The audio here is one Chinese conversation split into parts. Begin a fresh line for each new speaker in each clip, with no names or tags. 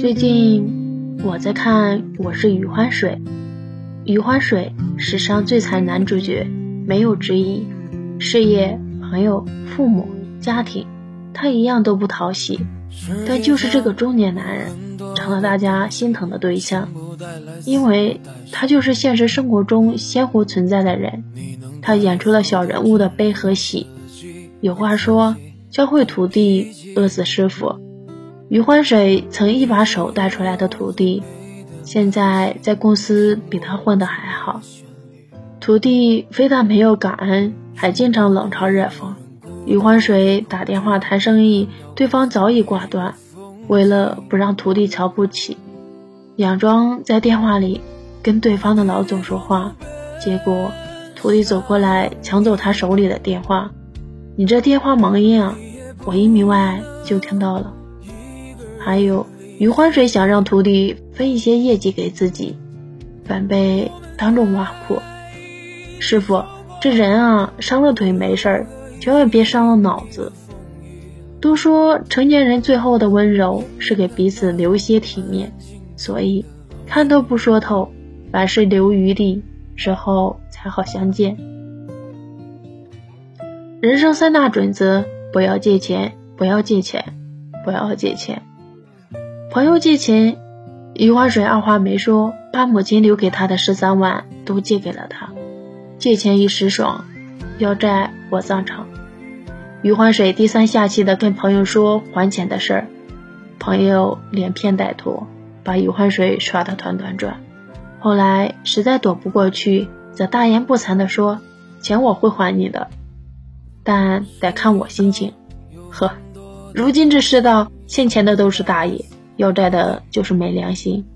最近我在看《我是余欢水》，余欢水史上最惨男主角，没有之一。事业、朋友、父母、家庭，他一样都不讨喜。但就是这个中年男人，成了大家心疼的对象，因为他就是现实生活中鲜活存在的人。他演出了小人物的悲和喜。有话说：教会徒弟，饿死师傅。余欢水曾一把手带出来的徒弟，现在在公司比他混得还好。徒弟非但没有感恩，还经常冷嘲热讽。余欢水打电话谈生意，对方早已挂断。为了不让徒弟瞧不起，佯装在电话里跟对方的老总说话，结果徒弟走过来抢走他手里的电话。你这电话忙音啊，我一米外就听到了。还有余欢水想让徒弟分一些业绩给自己，反被当众挖苦。师傅，这人啊，伤了腿没事儿，千万别伤了脑子。都说成年人最后的温柔是给彼此留些体面，所以看透不说透，凡事留余地，之后才好相见。人生三大准则：不要借钱，不要借钱，不要借钱。朋友借钱，余欢水二话没说，把母亲留给他的十三万都借给了他。借钱一时爽，要债火葬场。余欢水低三下气的跟朋友说还钱的事儿，朋友连骗带拖，把余欢水耍得团团转。后来实在躲不过去，则大言不惭的说：“钱我会还你的，但得看我心情。”呵，如今这世道，欠钱的都是大爷。要债的就是没良心。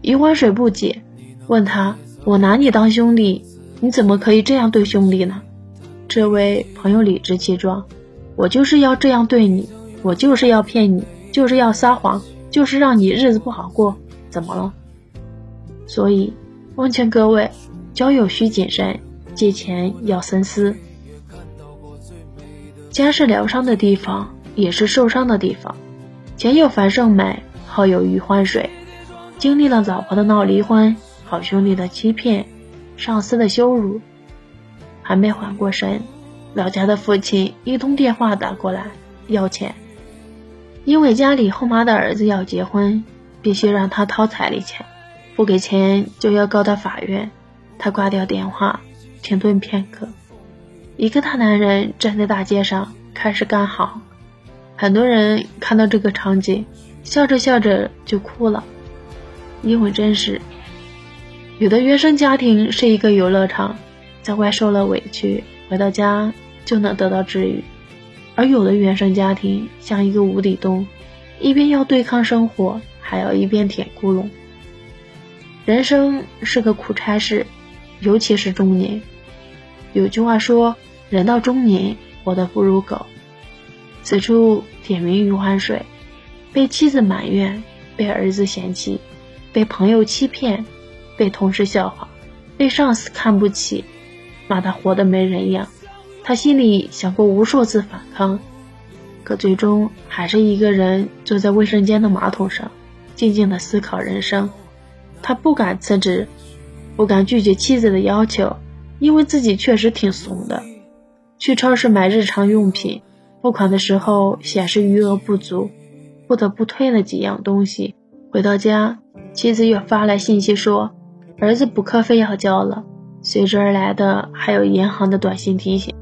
余欢水不解，问他：“我拿你当兄弟，你怎么可以这样对兄弟呢？”这位朋友理直气壮：“我就是要这样对你，我就是要骗你，就是要撒谎，就是让你日子不好过，怎么了？”所以，奉劝各位，交友需谨慎，借钱要深思。家是疗伤的地方，也是受伤的地方。前有樊胜美。后有余欢水，经历了老婆的闹离婚、好兄弟的欺骗、上司的羞辱，还没缓过神，老家的父亲一通电话打过来要钱，因为家里后妈的儿子要结婚，必须让他掏彩礼钱，不给钱就要告到法院。他挂掉电话，停顿片刻，一个大男人站在大街上开始干嚎，很多人看到这个场景。笑着笑着就哭了，因为真实。有的原生家庭是一个游乐场，在外受了委屈，回到家就能得到治愈；而有的原生家庭像一个无底洞，一边要对抗生活，还要一边填窟窿。人生是个苦差事，尤其是中年。有句话说：“人到中年，活得不如狗。”此处点名余欢水。被妻子埋怨，被儿子嫌弃，被朋友欺骗，被同事笑话，被上司看不起，骂他活得没人样。他心里想过无数次反抗，可最终还是一个人坐在卫生间的马桶上，静静的思考人生。他不敢辞职，不敢拒绝妻子的要求，因为自己确实挺怂的。去超市买日常用品，付款的时候显示余额不足。不得不退了几样东西。回到家，妻子又发来信息说，儿子补课费要交了。随之而来的还有银行的短信提醒：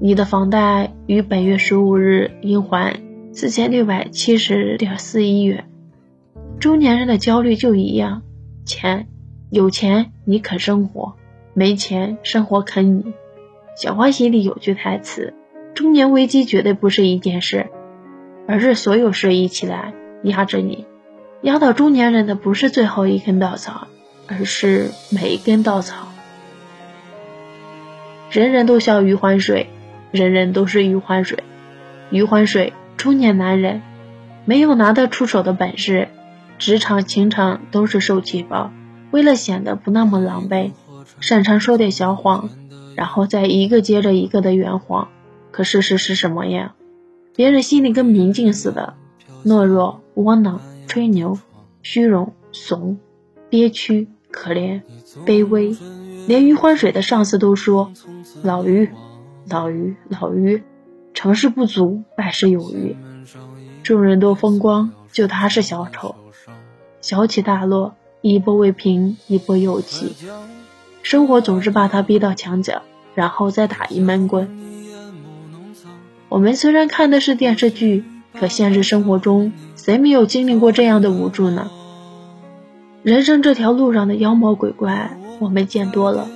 你的房贷于本月十五日应还四千六百七十点四一元。中年人的焦虑就一样，钱有钱你肯生活，没钱生活啃你。小欢喜里有句台词：中年危机绝对不是一件事。而是所有事一起来压着你，压倒中年人的不是最后一根稻草，而是每一根稻草。人人都笑余欢水，人人都是余欢水。余欢水，中年男人，没有拿得出手的本事，职场情场都是受气包。为了显得不那么狼狈，擅长说点小谎，然后再一个接着一个的圆谎。可事实是什么呀？别人心里跟明镜似的，懦弱、窝囊、吹牛，虚荣、怂、憋屈、可怜、卑微，连余欢水的上司都说：“老于，老于，老于，成事不足，败事有余。”众人都风光，就他是小丑，小起大落，一波未平，一波又起，生活总是把他逼到墙角，然后再打一闷棍。我们虽然看的是电视剧，可现实生活中，谁没有经历过这样的无助呢？人生这条路上的妖魔鬼怪，我们见多了。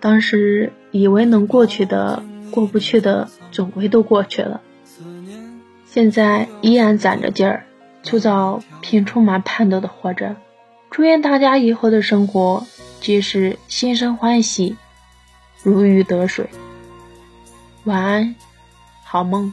当时以为能过去的，过不去的，总归都过去了。现在依然攒着劲儿，粗糙并充满盼头的活着。祝愿大家以后的生活皆是心生欢喜，如鱼得水。晚安，好梦。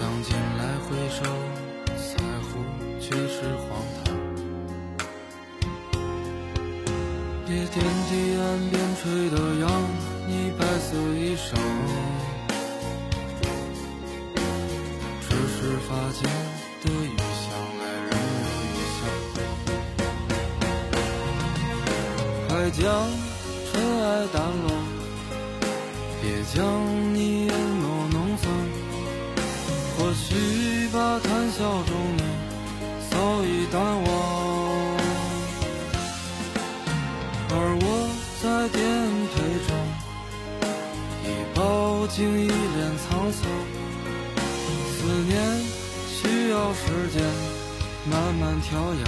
想起来回首，在乎却是荒唐。别惦记岸边吹的杨，你白色衣裳，只是发间的雨香。快将尘埃掸落，别将谈笑中你早已淡忘，而我在颠沛中已饱经一脸沧桑。思念需要时间慢慢调养。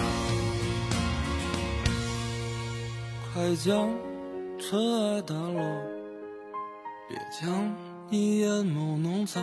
快将尘埃掸落，别将你眼眸弄脏。